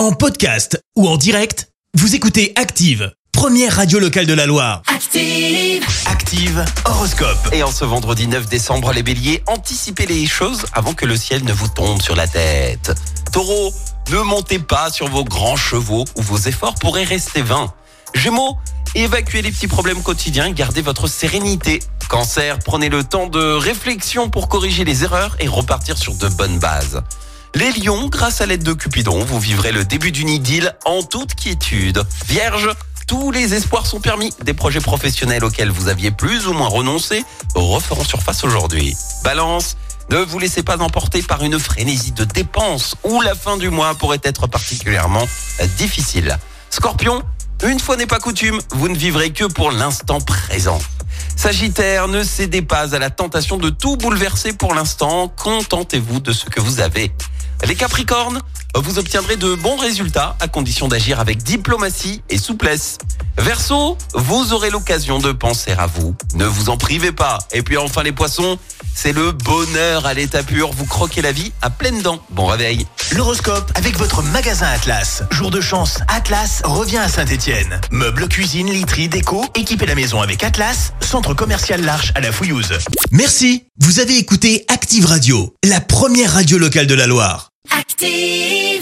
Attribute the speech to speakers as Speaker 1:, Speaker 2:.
Speaker 1: En podcast ou en direct, vous écoutez Active, première radio locale de la Loire.
Speaker 2: Active.
Speaker 1: Active Horoscope.
Speaker 3: Et en ce vendredi 9 décembre, les béliers, anticipez les choses avant que le ciel ne vous tombe sur la tête. Taureau, ne montez pas sur vos grands chevaux ou vos efforts pourraient rester vains. Gémeaux, évacuez les petits problèmes quotidiens et gardez votre sérénité. Cancer, prenez le temps de réflexion pour corriger les erreurs et repartir sur de bonnes bases. Les lions, grâce à l'aide de Cupidon, vous vivrez le début d'une idylle en toute quiétude. Vierge, tous les espoirs sont permis. Des projets professionnels auxquels vous aviez plus ou moins renoncé referont surface aujourd'hui. Balance, ne vous laissez pas emporter par une frénésie de dépenses où la fin du mois pourrait être particulièrement difficile. Scorpion, une fois n'est pas coutume, vous ne vivrez que pour l'instant présent. Sagittaire, ne cédez pas à la tentation de tout bouleverser pour l'instant, contentez-vous de ce que vous avez. Les Capricornes, vous obtiendrez de bons résultats à condition d'agir avec diplomatie et souplesse. Verseau, vous aurez l'occasion de penser à vous. Ne vous en privez pas. Et puis enfin les poissons, c'est le bonheur à l'état pur. Vous croquez la vie à pleines dents. Bon réveil.
Speaker 1: L'horoscope avec votre magasin Atlas. Jour de chance, Atlas revient à Saint-Étienne. Meubles, cuisine, literie, déco, équipez la maison avec Atlas, centre commercial L'Arche à la Fouillouse. Merci. Vous avez écouté Active Radio, la première radio locale de la Loire.
Speaker 2: Active.